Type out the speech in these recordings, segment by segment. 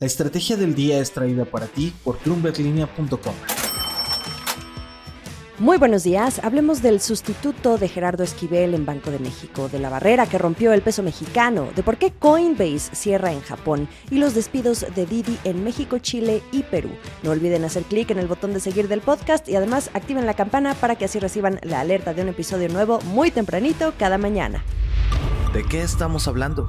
La estrategia del día es traída para ti por bloomberglinea.com. Muy buenos días. Hablemos del sustituto de Gerardo Esquivel en Banco de México, de la barrera que rompió el peso mexicano, de por qué Coinbase cierra en Japón y los despidos de Didi en México, Chile y Perú. No olviden hacer clic en el botón de seguir del podcast y además activen la campana para que así reciban la alerta de un episodio nuevo muy tempranito cada mañana. ¿De qué estamos hablando?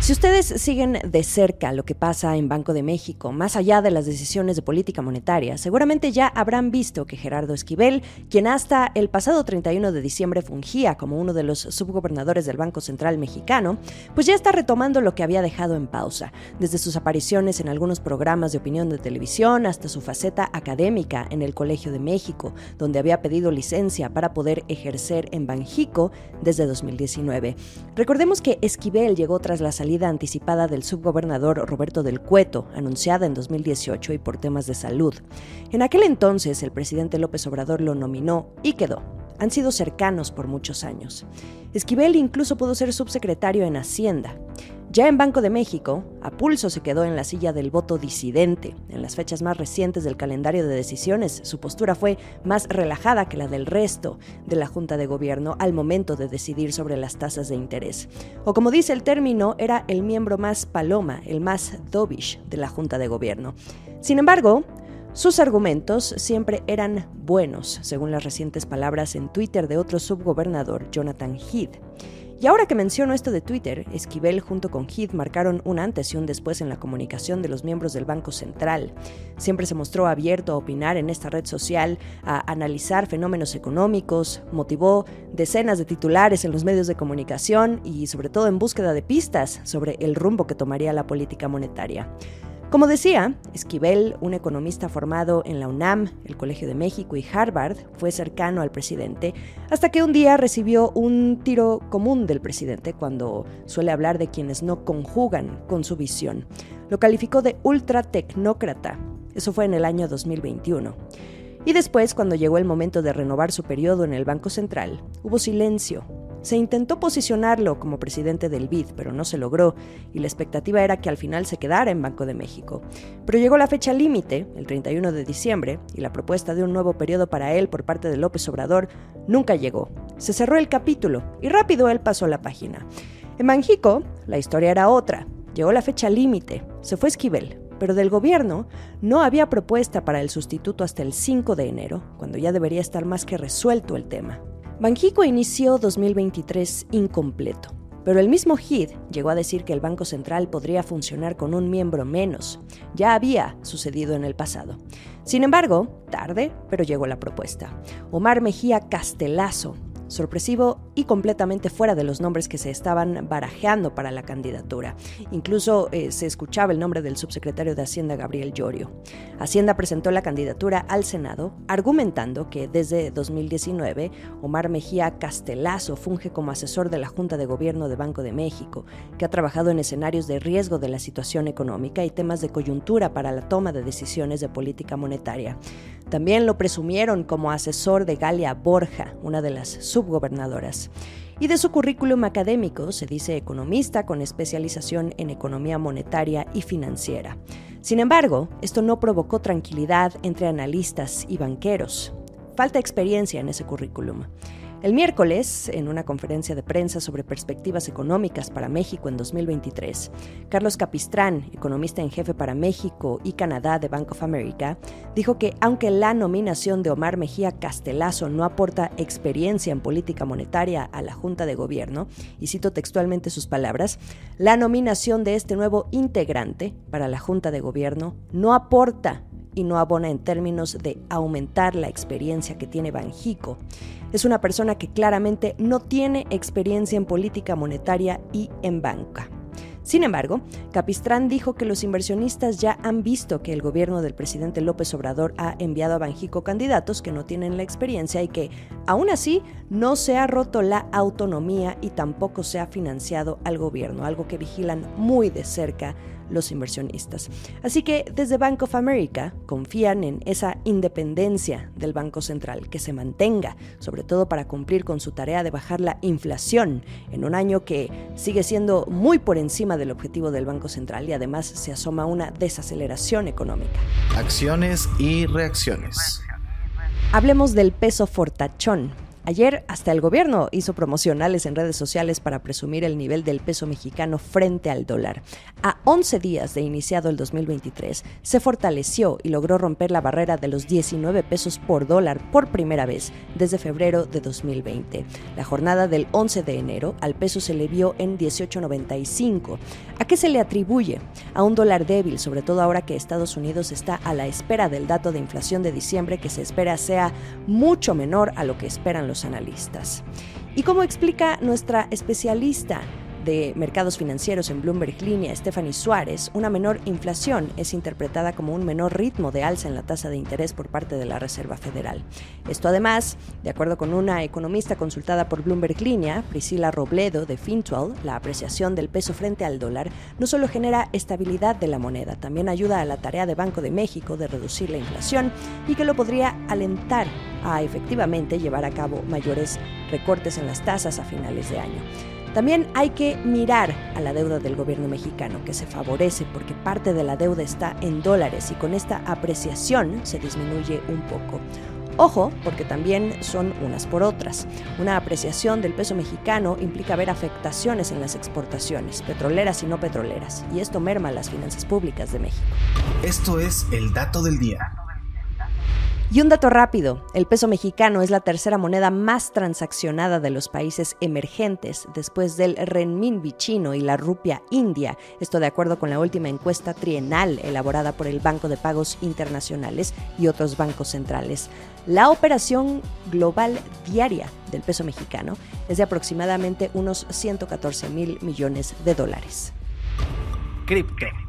Si ustedes siguen de cerca lo que pasa en Banco de México, más allá de las decisiones de política monetaria, seguramente ya habrán visto que Gerardo Esquivel, quien hasta el pasado 31 de diciembre fungía como uno de los subgobernadores del Banco Central mexicano, pues ya está retomando lo que había dejado en pausa, desde sus apariciones en algunos programas de opinión de televisión hasta su faceta académica en el Colegio de México, donde había pedido licencia para poder ejercer en Banjico desde 2019. Recordemos que Esquivel llegó tras la salida salida anticipada del subgobernador Roberto del Cueto, anunciada en 2018 y por temas de salud. En aquel entonces el presidente López Obrador lo nominó y quedó. Han sido cercanos por muchos años. Esquivel incluso pudo ser subsecretario en Hacienda. Ya en Banco de México, a pulso se quedó en la silla del voto disidente. En las fechas más recientes del calendario de decisiones, su postura fue más relajada que la del resto de la Junta de Gobierno al momento de decidir sobre las tasas de interés. O como dice el término, era el miembro más paloma, el más dovish de la Junta de Gobierno. Sin embargo, sus argumentos siempre eran buenos, según las recientes palabras en Twitter de otro subgobernador, Jonathan Heath. Y ahora que menciono esto de Twitter, Esquivel junto con Heath marcaron un antes y un después en la comunicación de los miembros del Banco Central. Siempre se mostró abierto a opinar en esta red social, a analizar fenómenos económicos, motivó decenas de titulares en los medios de comunicación y sobre todo en búsqueda de pistas sobre el rumbo que tomaría la política monetaria. Como decía, Esquivel, un economista formado en la UNAM, el Colegio de México y Harvard, fue cercano al presidente hasta que un día recibió un tiro común del presidente cuando suele hablar de quienes no conjugan con su visión. Lo calificó de ultratecnócrata. Eso fue en el año 2021. Y después, cuando llegó el momento de renovar su periodo en el Banco Central, hubo silencio, se intentó posicionarlo como presidente del BID, pero no se logró, y la expectativa era que al final se quedara en Banco de México. Pero llegó la fecha límite, el 31 de diciembre, y la propuesta de un nuevo periodo para él por parte de López Obrador nunca llegó. Se cerró el capítulo, y rápido él pasó la página. En Banjico, la historia era otra. Llegó la fecha límite, se fue Esquivel, pero del gobierno no había propuesta para el sustituto hasta el 5 de enero, cuando ya debería estar más que resuelto el tema. Banjico inició 2023 incompleto, pero el mismo Heath llegó a decir que el Banco Central podría funcionar con un miembro menos. Ya había sucedido en el pasado. Sin embargo, tarde, pero llegó la propuesta. Omar Mejía Castelazo, sorpresivo y completamente fuera de los nombres que se estaban barajeando para la candidatura. Incluso eh, se escuchaba el nombre del subsecretario de Hacienda Gabriel Llorio. Hacienda presentó la candidatura al Senado argumentando que desde 2019 Omar Mejía Castelazo funge como asesor de la Junta de Gobierno de Banco de México, que ha trabajado en escenarios de riesgo de la situación económica y temas de coyuntura para la toma de decisiones de política monetaria. También lo presumieron como asesor de Galia Borja, una de las subgobernadoras. Y de su currículum académico se dice economista con especialización en economía monetaria y financiera. Sin embargo, esto no provocó tranquilidad entre analistas y banqueros. Falta experiencia en ese currículum. El miércoles, en una conferencia de prensa sobre perspectivas económicas para México en 2023, Carlos Capistrán, economista en jefe para México y Canadá de Bank of America, dijo que aunque la nominación de Omar Mejía Castelazo no aporta experiencia en política monetaria a la Junta de Gobierno, y cito textualmente sus palabras, la nominación de este nuevo integrante para la Junta de Gobierno no aporta y no abona en términos de aumentar la experiencia que tiene Banjico es una persona que claramente no tiene experiencia en política monetaria y en banca. Sin embargo, Capistrán dijo que los inversionistas ya han visto que el gobierno del presidente López Obrador ha enviado a Banjico candidatos que no tienen la experiencia y que, aún así, no se ha roto la autonomía y tampoco se ha financiado al gobierno, algo que vigilan muy de cerca los inversionistas. Así que desde Bank of America confían en esa independencia del Banco Central, que se mantenga, sobre todo para cumplir con su tarea de bajar la inflación en un año que sigue siendo muy por encima del objetivo del Banco Central y además se asoma una desaceleración económica. Acciones y reacciones. Hablemos del peso fortachón. Ayer hasta el gobierno hizo promocionales en redes sociales para presumir el nivel del peso mexicano frente al dólar. A 11 días de iniciado el 2023, se fortaleció y logró romper la barrera de los 19 pesos por dólar por primera vez desde febrero de 2020. La jornada del 11 de enero al peso se le vio en 18.95. ¿A qué se le atribuye? A un dólar débil, sobre todo ahora que Estados Unidos está a la espera del dato de inflación de diciembre que se espera sea mucho menor a lo que esperan los analistas. Y como explica nuestra especialista de mercados financieros en Bloomberg Línea, Stephanie Suárez, una menor inflación es interpretada como un menor ritmo de alza en la tasa de interés por parte de la Reserva Federal. Esto además, de acuerdo con una economista consultada por Bloomberg Línea, Priscila Robledo de Fintual, la apreciación del peso frente al dólar no solo genera estabilidad de la moneda, también ayuda a la tarea de Banco de México de reducir la inflación y que lo podría alentar a efectivamente llevar a cabo mayores recortes en las tasas a finales de año. También hay que mirar a la deuda del gobierno mexicano, que se favorece porque parte de la deuda está en dólares y con esta apreciación se disminuye un poco. Ojo, porque también son unas por otras. Una apreciación del peso mexicano implica ver afectaciones en las exportaciones, petroleras y no petroleras, y esto merma las finanzas públicas de México. Esto es el dato del día. Y un dato rápido, el peso mexicano es la tercera moneda más transaccionada de los países emergentes después del renminbi chino y la rupia india, esto de acuerdo con la última encuesta trienal elaborada por el Banco de Pagos Internacionales y otros bancos centrales. La operación global diaria del peso mexicano es de aproximadamente unos 114 mil millones de dólares. Cripto.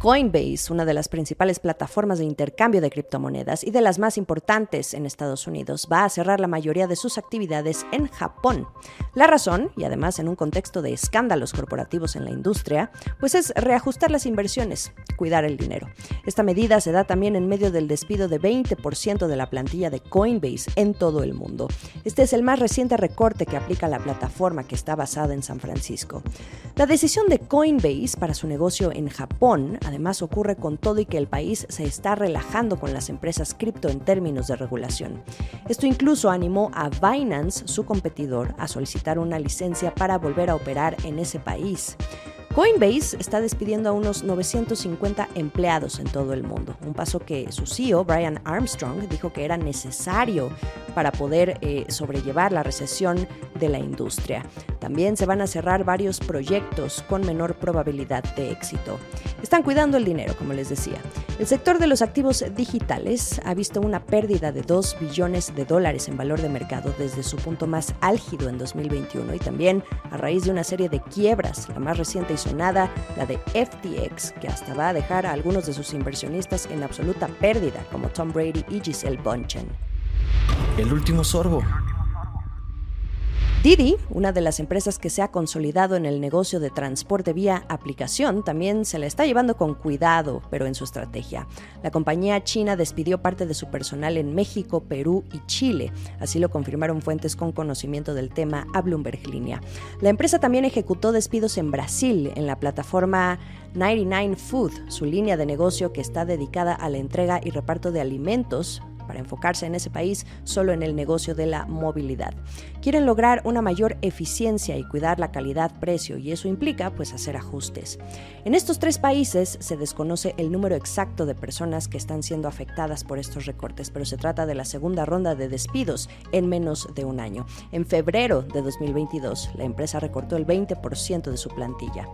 Coinbase, una de las principales plataformas de intercambio de criptomonedas y de las más importantes en Estados Unidos, va a cerrar la mayoría de sus actividades en Japón. La razón, y además en un contexto de escándalos corporativos en la industria, pues es reajustar las inversiones, cuidar el dinero. Esta medida se da también en medio del despido de 20% de la plantilla de Coinbase en todo el mundo. Este es el más reciente recorte que aplica la plataforma que está basada en San Francisco. La decisión de Coinbase para su negocio en Japón Además ocurre con todo y que el país se está relajando con las empresas cripto en términos de regulación. Esto incluso animó a Binance, su competidor, a solicitar una licencia para volver a operar en ese país. Coinbase está despidiendo a unos 950 empleados en todo el mundo, un paso que su CEO, Brian Armstrong, dijo que era necesario para poder eh, sobrellevar la recesión de la industria. También se van a cerrar varios proyectos con menor probabilidad de éxito. Están cuidando el dinero, como les decía. El sector de los activos digitales ha visto una pérdida de 2 billones de dólares en valor de mercado desde su punto más álgido en 2021 y también a raíz de una serie de quiebras, la más reciente sonada, la de FTX, que hasta va a dejar a algunos de sus inversionistas en absoluta pérdida, como Tom Brady y Giselle Bunchen. El último sorbo. Didi, una de las empresas que se ha consolidado en el negocio de transporte vía aplicación, también se la está llevando con cuidado, pero en su estrategia. La compañía china despidió parte de su personal en México, Perú y Chile, así lo confirmaron fuentes con conocimiento del tema a Bloomberg Línea. La empresa también ejecutó despidos en Brasil, en la plataforma 99 Food, su línea de negocio que está dedicada a la entrega y reparto de alimentos para enfocarse en ese país solo en el negocio de la movilidad. Quieren lograr una mayor eficiencia y cuidar la calidad-precio y eso implica pues hacer ajustes. En estos tres países se desconoce el número exacto de personas que están siendo afectadas por estos recortes, pero se trata de la segunda ronda de despidos en menos de un año. En febrero de 2022, la empresa recortó el 20% de su plantilla.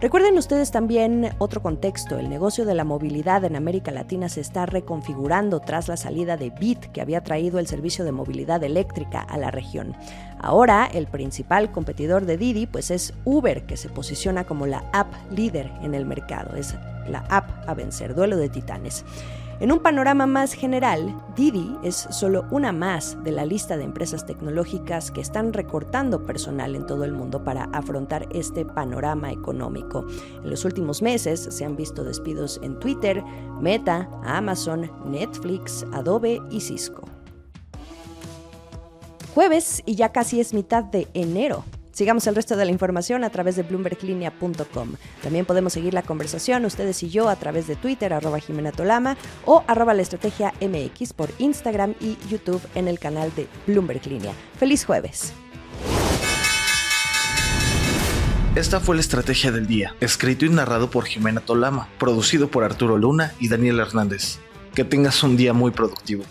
Recuerden ustedes también otro contexto, el negocio de la movilidad en América Latina se está reconfigurando tras la salida de Bit, que había traído el servicio de movilidad eléctrica a la región. Ahora, el principal competidor de Didi pues es Uber, que se posiciona como la app líder en el mercado. Es la app a vencer, duelo de titanes. En un panorama más general, Didi es solo una más de la lista de empresas tecnológicas que están recortando personal en todo el mundo para afrontar este panorama económico. En los últimos meses se han visto despidos en Twitter, Meta, Amazon, Netflix, Adobe y Cisco. Jueves y ya casi es mitad de enero. Sigamos el resto de la información a través de bloomberglinea.com. También podemos seguir la conversación ustedes y yo a través de Twitter, arroba Jimena Tolama, o arroba la estrategia MX por Instagram y YouTube en el canal de Bloomberg Línea. ¡Feliz jueves! Esta fue la estrategia del día, escrito y narrado por Jimena Tolama, producido por Arturo Luna y Daniel Hernández. Que tengas un día muy productivo.